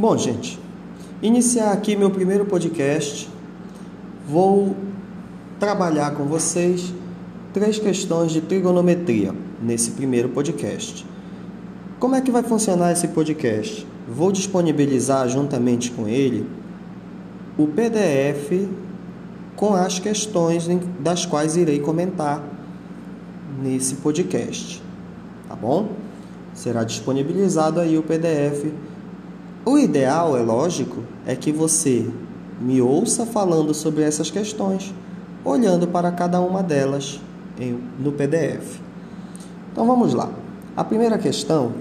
Bom, gente, iniciar aqui meu primeiro podcast. Vou trabalhar com vocês três questões de trigonometria nesse primeiro podcast. Como é que vai funcionar esse podcast? Vou disponibilizar juntamente com ele o PDF com as questões das quais irei comentar nesse podcast, tá bom? Será disponibilizado aí o PDF o ideal, é lógico, é que você me ouça falando sobre essas questões, olhando para cada uma delas no PDF. Então vamos lá. A primeira questão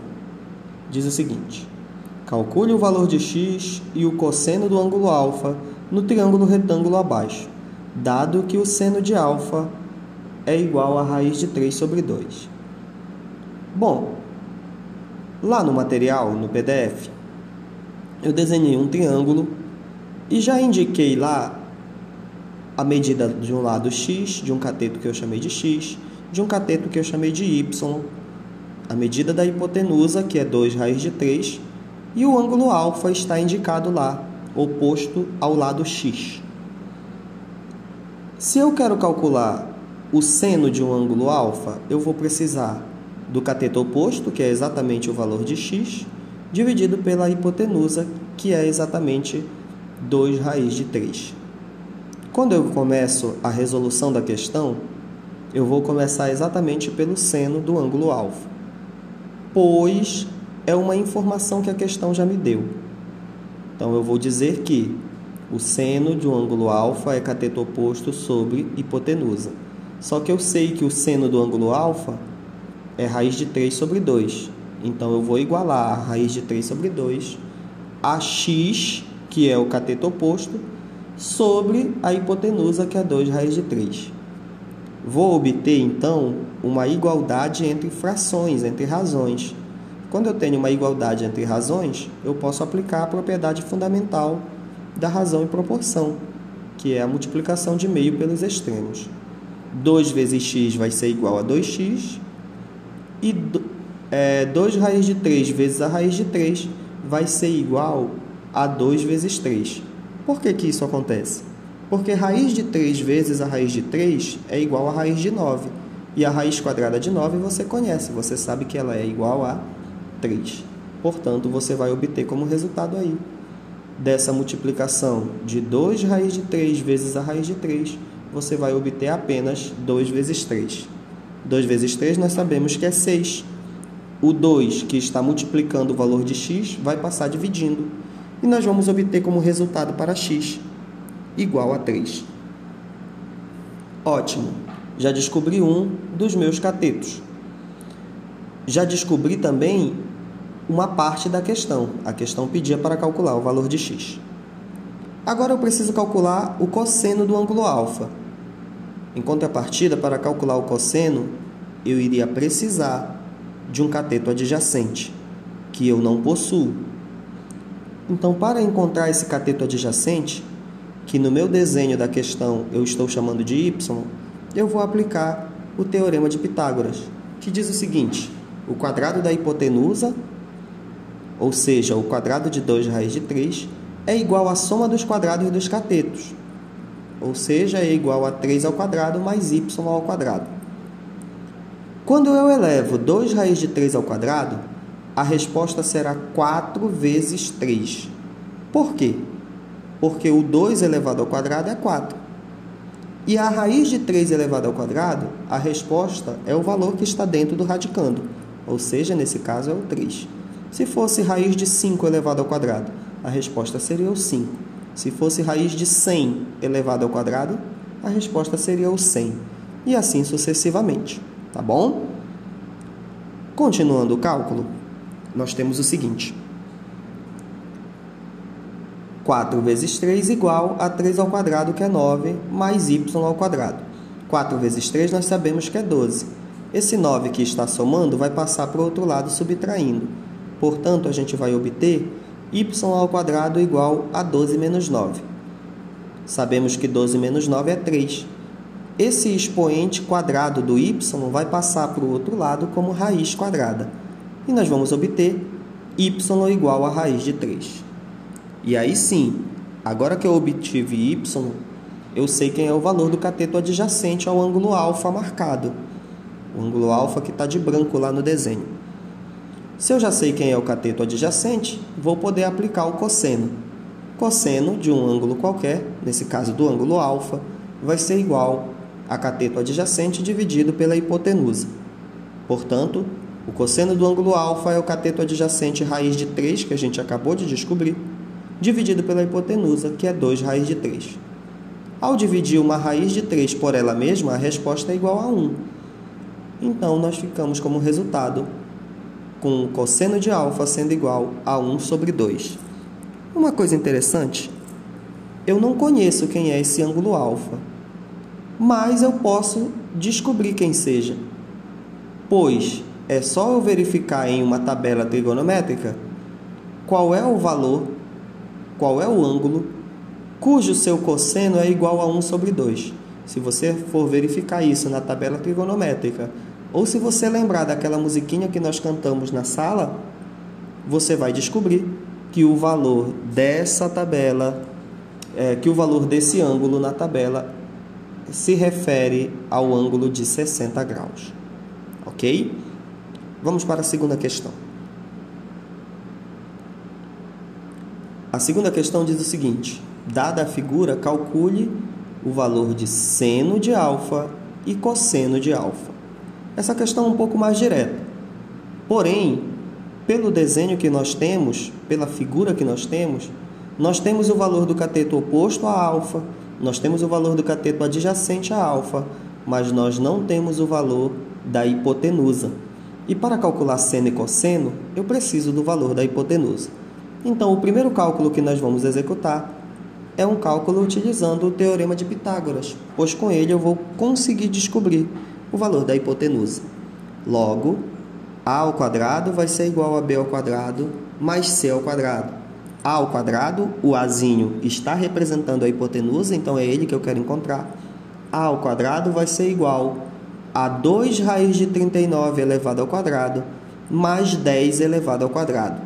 diz o seguinte: calcule o valor de x e o cosseno do ângulo alfa no triângulo retângulo abaixo, dado que o seno de alfa é igual a raiz de 3 sobre 2. Bom, lá no material, no PDF, eu desenhei um triângulo e já indiquei lá a medida de um lado x, de um cateto que eu chamei de x, de um cateto que eu chamei de y, a medida da hipotenusa, que é 2 raiz de 3, e o ângulo alfa está indicado lá, oposto ao lado x. Se eu quero calcular o seno de um ângulo alfa, eu vou precisar do cateto oposto, que é exatamente o valor de x, dividido pela hipotenusa, que é exatamente 2 raiz de 3. Quando eu começo a resolução da questão, eu vou começar exatamente pelo seno do ângulo alfa, pois é uma informação que a questão já me deu. Então eu vou dizer que o seno de um ângulo alfa é cateto oposto sobre hipotenusa. Só que eu sei que o seno do ângulo alfa é raiz de 3 sobre 2. Então eu vou igualar a raiz de 3 sobre 2 a x, que é o cateto oposto, sobre a hipotenusa, que é 2 raiz de 3. Vou obter, então, uma igualdade entre frações, entre razões. Quando eu tenho uma igualdade entre razões, eu posso aplicar a propriedade fundamental da razão e proporção, que é a multiplicação de meio pelos extremos. 2 vezes x vai ser igual a 2x e é, 2 raiz de 3 vezes a raiz de 3 vai ser igual a 2 vezes 3. Por que, que isso acontece? Porque raiz de 3 vezes a raiz de 3 é igual a raiz de 9. E a raiz quadrada de 9 você conhece, você sabe que ela é igual a 3. Portanto, você vai obter como resultado aí dessa multiplicação de 2 raiz de 3 vezes a raiz de 3, você vai obter apenas 2 vezes 3. 2 vezes 3 nós sabemos que é 6 o 2, que está multiplicando o valor de x, vai passar dividindo. E nós vamos obter como resultado para x igual a 3. Ótimo! Já descobri um dos meus catetos. Já descobri também uma parte da questão. A questão pedia para calcular o valor de x. Agora eu preciso calcular o cosseno do ângulo alfa. Em contrapartida, para calcular o cosseno, eu iria precisar de um cateto adjacente, que eu não possuo. Então, para encontrar esse cateto adjacente, que no meu desenho da questão eu estou chamando de y, eu vou aplicar o teorema de Pitágoras, que diz o seguinte: o quadrado da hipotenusa, ou seja, o quadrado de 2 raiz de 3, é igual à soma dos quadrados dos catetos, ou seja, é igual a 3 ao quadrado mais y ao quadrado. Quando eu elevo 2 raiz de 3 ao quadrado, a resposta será 4 vezes 3. Por quê? Porque o 2 elevado ao quadrado é 4. E a raiz de 3 elevado ao quadrado, a resposta é o valor que está dentro do radicando, ou seja, nesse caso é o 3. Se fosse raiz de 5 elevado ao quadrado, a resposta seria o 5. Se fosse raiz de 100 elevado ao quadrado, a resposta seria o 100. E assim sucessivamente tá bom? Continuando o cálculo, nós temos o seguinte: 4 vezes 3 igual a 3 ao quadrado, que é 9, mais y ao quadrado. 4 vezes 3 nós sabemos que é 12. Esse 9 que está somando vai passar para o outro lado subtraindo. Portanto, a gente vai obter y ao quadrado igual a 12 menos 9. Sabemos que 12 menos 9 é 3 esse expoente quadrado do y vai passar para o outro lado como raiz quadrada. E nós vamos obter y igual a raiz de 3. E aí sim, agora que eu obtive y, eu sei quem é o valor do cateto adjacente ao ângulo alfa marcado. O ângulo alfa que está de branco lá no desenho. Se eu já sei quem é o cateto adjacente, vou poder aplicar o cosseno. Cosseno de um ângulo qualquer, nesse caso do ângulo alfa, vai ser igual a cateto adjacente dividido pela hipotenusa. Portanto, o cosseno do ângulo alfa é o cateto adjacente raiz de 3, que a gente acabou de descobrir, dividido pela hipotenusa, que é 2 raiz de 3. Ao dividir uma raiz de 3 por ela mesma, a resposta é igual a 1. Então, nós ficamos como resultado com o cosseno de alfa sendo igual a 1 sobre 2. Uma coisa interessante, eu não conheço quem é esse ângulo alfa, mas eu posso descobrir quem seja, pois é só eu verificar em uma tabela trigonométrica qual é o valor, qual é o ângulo cujo seu cosseno é igual a 1 sobre 2. Se você for verificar isso na tabela trigonométrica, ou se você lembrar daquela musiquinha que nós cantamos na sala, você vai descobrir que o valor dessa tabela, é, que o valor desse ângulo na tabela se refere ao ângulo de 60 graus. Ok? Vamos para a segunda questão. A segunda questão diz o seguinte: Dada a figura, calcule o valor de seno de alfa e cosseno de alfa. Essa questão é um pouco mais direta. Porém, pelo desenho que nós temos, pela figura que nós temos, nós temos o valor do cateto oposto a alfa, nós temos o valor do cateto adjacente a alfa, mas nós não temos o valor da hipotenusa. E para calcular seno e cosseno, eu preciso do valor da hipotenusa. Então, o primeiro cálculo que nós vamos executar é um cálculo utilizando o teorema de Pitágoras, pois com ele eu vou conseguir descobrir o valor da hipotenusa. Logo, a ao quadrado vai ser igual a b ao quadrado mais c ao quadrado. A ao quadrado, o azinho está representando a hipotenusa, então é ele que eu quero encontrar. a ao quadrado vai ser igual a 2 raiz de 39 elevado ao quadrado mais 10 elevado ao quadrado.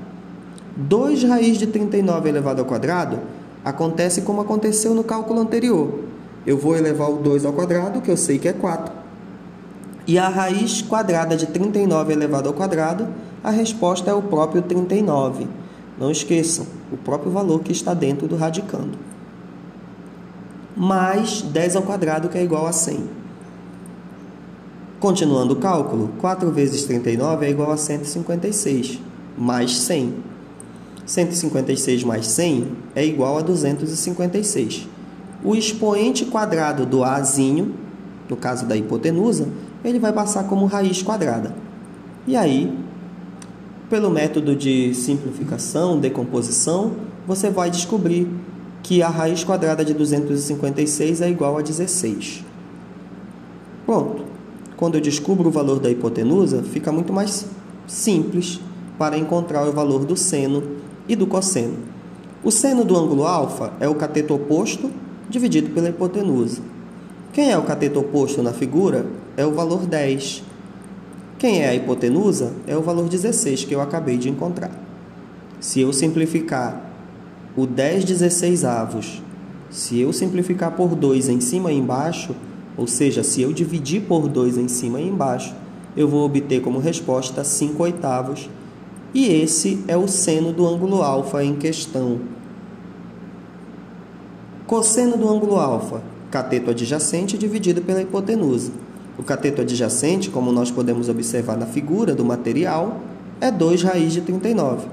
2 raiz de 39 elevado ao quadrado acontece como aconteceu no cálculo anterior. Eu vou elevar o 2 ao quadrado, que eu sei que é 4. E a raiz quadrada de 39 elevado ao quadrado, a resposta é o próprio 39. Não esqueçam, o próprio valor que está dentro do radicando. Mais 10 ao quadrado, que é igual a 100. Continuando o cálculo, 4 vezes 39 é igual a 156, mais 100. 156 mais 100 é igual a 256. O expoente quadrado do Azinho, no caso da hipotenusa, ele vai passar como raiz quadrada. E aí, pelo método de simplificação, decomposição, você vai descobrir que a raiz quadrada de 256 é igual a 16. Pronto. Quando eu descubro o valor da hipotenusa, fica muito mais simples para encontrar o valor do seno e do cosseno. O seno do ângulo alfa é o cateto oposto dividido pela hipotenusa. Quem é o cateto oposto na figura é o valor 10. Quem é a hipotenusa é o valor 16 que eu acabei de encontrar. Se eu simplificar o 10 16 avos, se eu simplificar por 2 em cima e embaixo, ou seja, se eu dividir por 2 em cima e embaixo, eu vou obter como resposta 5 oitavos e esse é o seno do ângulo alfa em questão. Cosseno do ângulo alfa, cateto adjacente dividido pela hipotenusa. O cateto adjacente, como nós podemos observar na figura do material, é 2 raiz de 39,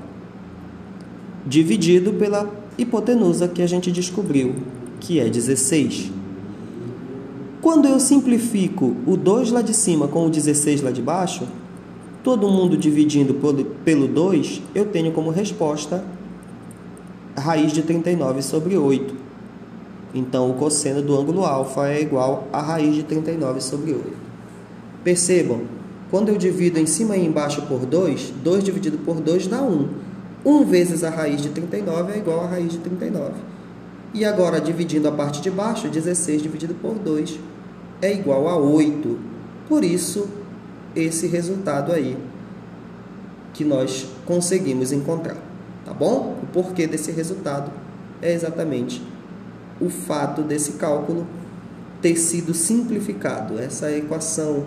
dividido pela hipotenusa que a gente descobriu, que é 16. Quando eu simplifico o 2 lá de cima com o 16 lá de baixo, todo mundo dividindo pelo 2, eu tenho como resposta raiz de 39 sobre 8. Então, o cosseno do ângulo alfa é igual a raiz de 39 sobre 8. Percebam, quando eu divido em cima e embaixo por 2, 2 dividido por 2 dá 1. 1 vezes a raiz de 39 é igual a raiz de 39. E agora, dividindo a parte de baixo, 16 dividido por 2 é igual a 8. Por isso, esse resultado aí que nós conseguimos encontrar. tá bom? O porquê desse resultado é exatamente o fato desse cálculo ter sido simplificado. Essa equação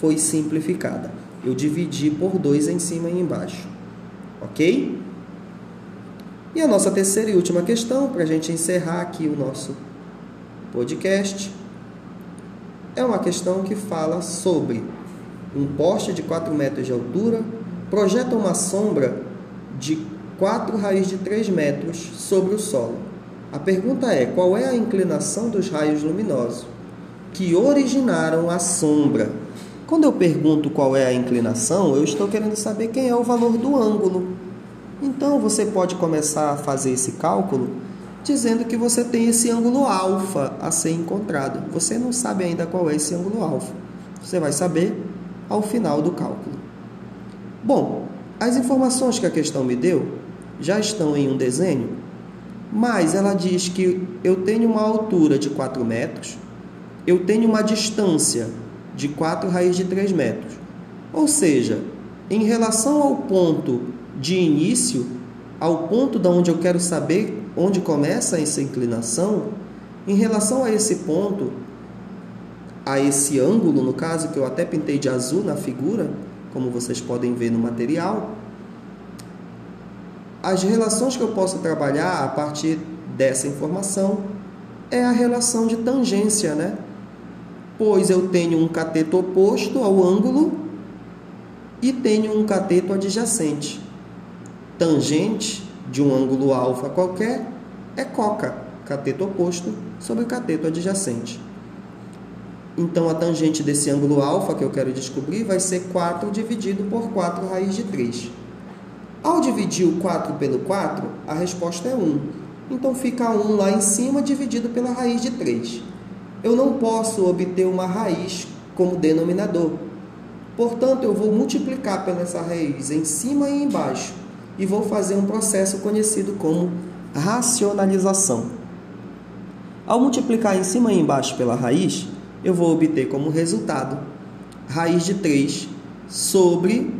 foi simplificada. Eu dividi por 2 em cima e embaixo. Ok? E a nossa terceira e última questão, para a gente encerrar aqui o nosso podcast, é uma questão que fala sobre um poste de 4 metros de altura projeta uma sombra de 4 raios de 3 metros sobre o solo. A pergunta é: qual é a inclinação dos raios luminosos que originaram a sombra? Quando eu pergunto qual é a inclinação, eu estou querendo saber quem é o valor do ângulo. Então você pode começar a fazer esse cálculo dizendo que você tem esse ângulo alfa a ser encontrado. Você não sabe ainda qual é esse ângulo alfa. Você vai saber ao final do cálculo. Bom, as informações que a questão me deu já estão em um desenho, mas ela diz que eu tenho uma altura de 4 metros, eu tenho uma distância de 4 raiz de 3 metros. Ou seja, em relação ao ponto de início, ao ponto da onde eu quero saber onde começa essa inclinação, em relação a esse ponto, a esse ângulo, no caso, que eu até pintei de azul na figura, como vocês podem ver no material, as relações que eu posso trabalhar a partir dessa informação é a relação de tangência, né? Pois eu tenho um cateto oposto ao ângulo e tenho um cateto adjacente. Tangente de um ângulo alfa qualquer é coca, cateto oposto sobre o cateto adjacente. Então, a tangente desse ângulo alfa que eu quero descobrir vai ser 4 dividido por 4 raiz de 3. Ao dividir o 4 pelo 4, a resposta é 1. Então, fica 1 lá em cima dividido pela raiz de 3. Eu não posso obter uma raiz como denominador. Portanto, eu vou multiplicar pela essa raiz em cima e embaixo e vou fazer um processo conhecido como racionalização. Ao multiplicar em cima e embaixo pela raiz, eu vou obter como resultado raiz de 3 sobre,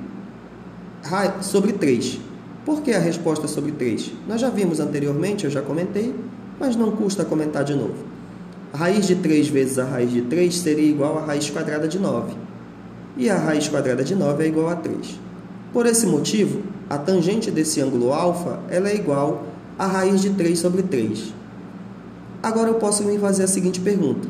sobre 3. Por que a resposta sobre 3? Nós já vimos anteriormente, eu já comentei, mas não custa comentar de novo. A raiz de 3 vezes a raiz de 3 seria igual a raiz quadrada de 9. E a raiz quadrada de 9 é igual a 3. Por esse motivo, a tangente desse ângulo alfa ela é igual a raiz de 3 sobre 3. Agora eu posso me fazer a seguinte pergunta.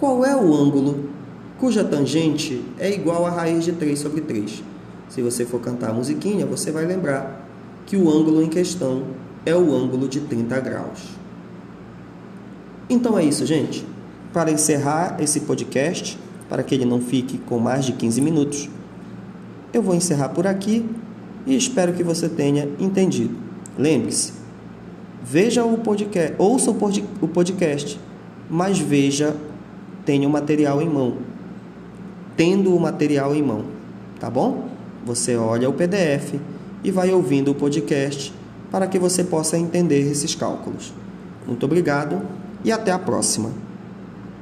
Qual é o ângulo cuja tangente é igual a raiz de 3 sobre 3? Se você for cantar a musiquinha, você vai lembrar que o ângulo em questão é o ângulo de 30 graus. Então é isso, gente. Para encerrar esse podcast, para que ele não fique com mais de 15 minutos, eu vou encerrar por aqui e espero que você tenha entendido. Lembre-se, veja o podcast, ouça o podcast, mas veja tenha o material em mão. Tendo o material em mão, tá bom? Você olha o PDF e vai ouvindo o podcast para que você possa entender esses cálculos. Muito obrigado e até a próxima.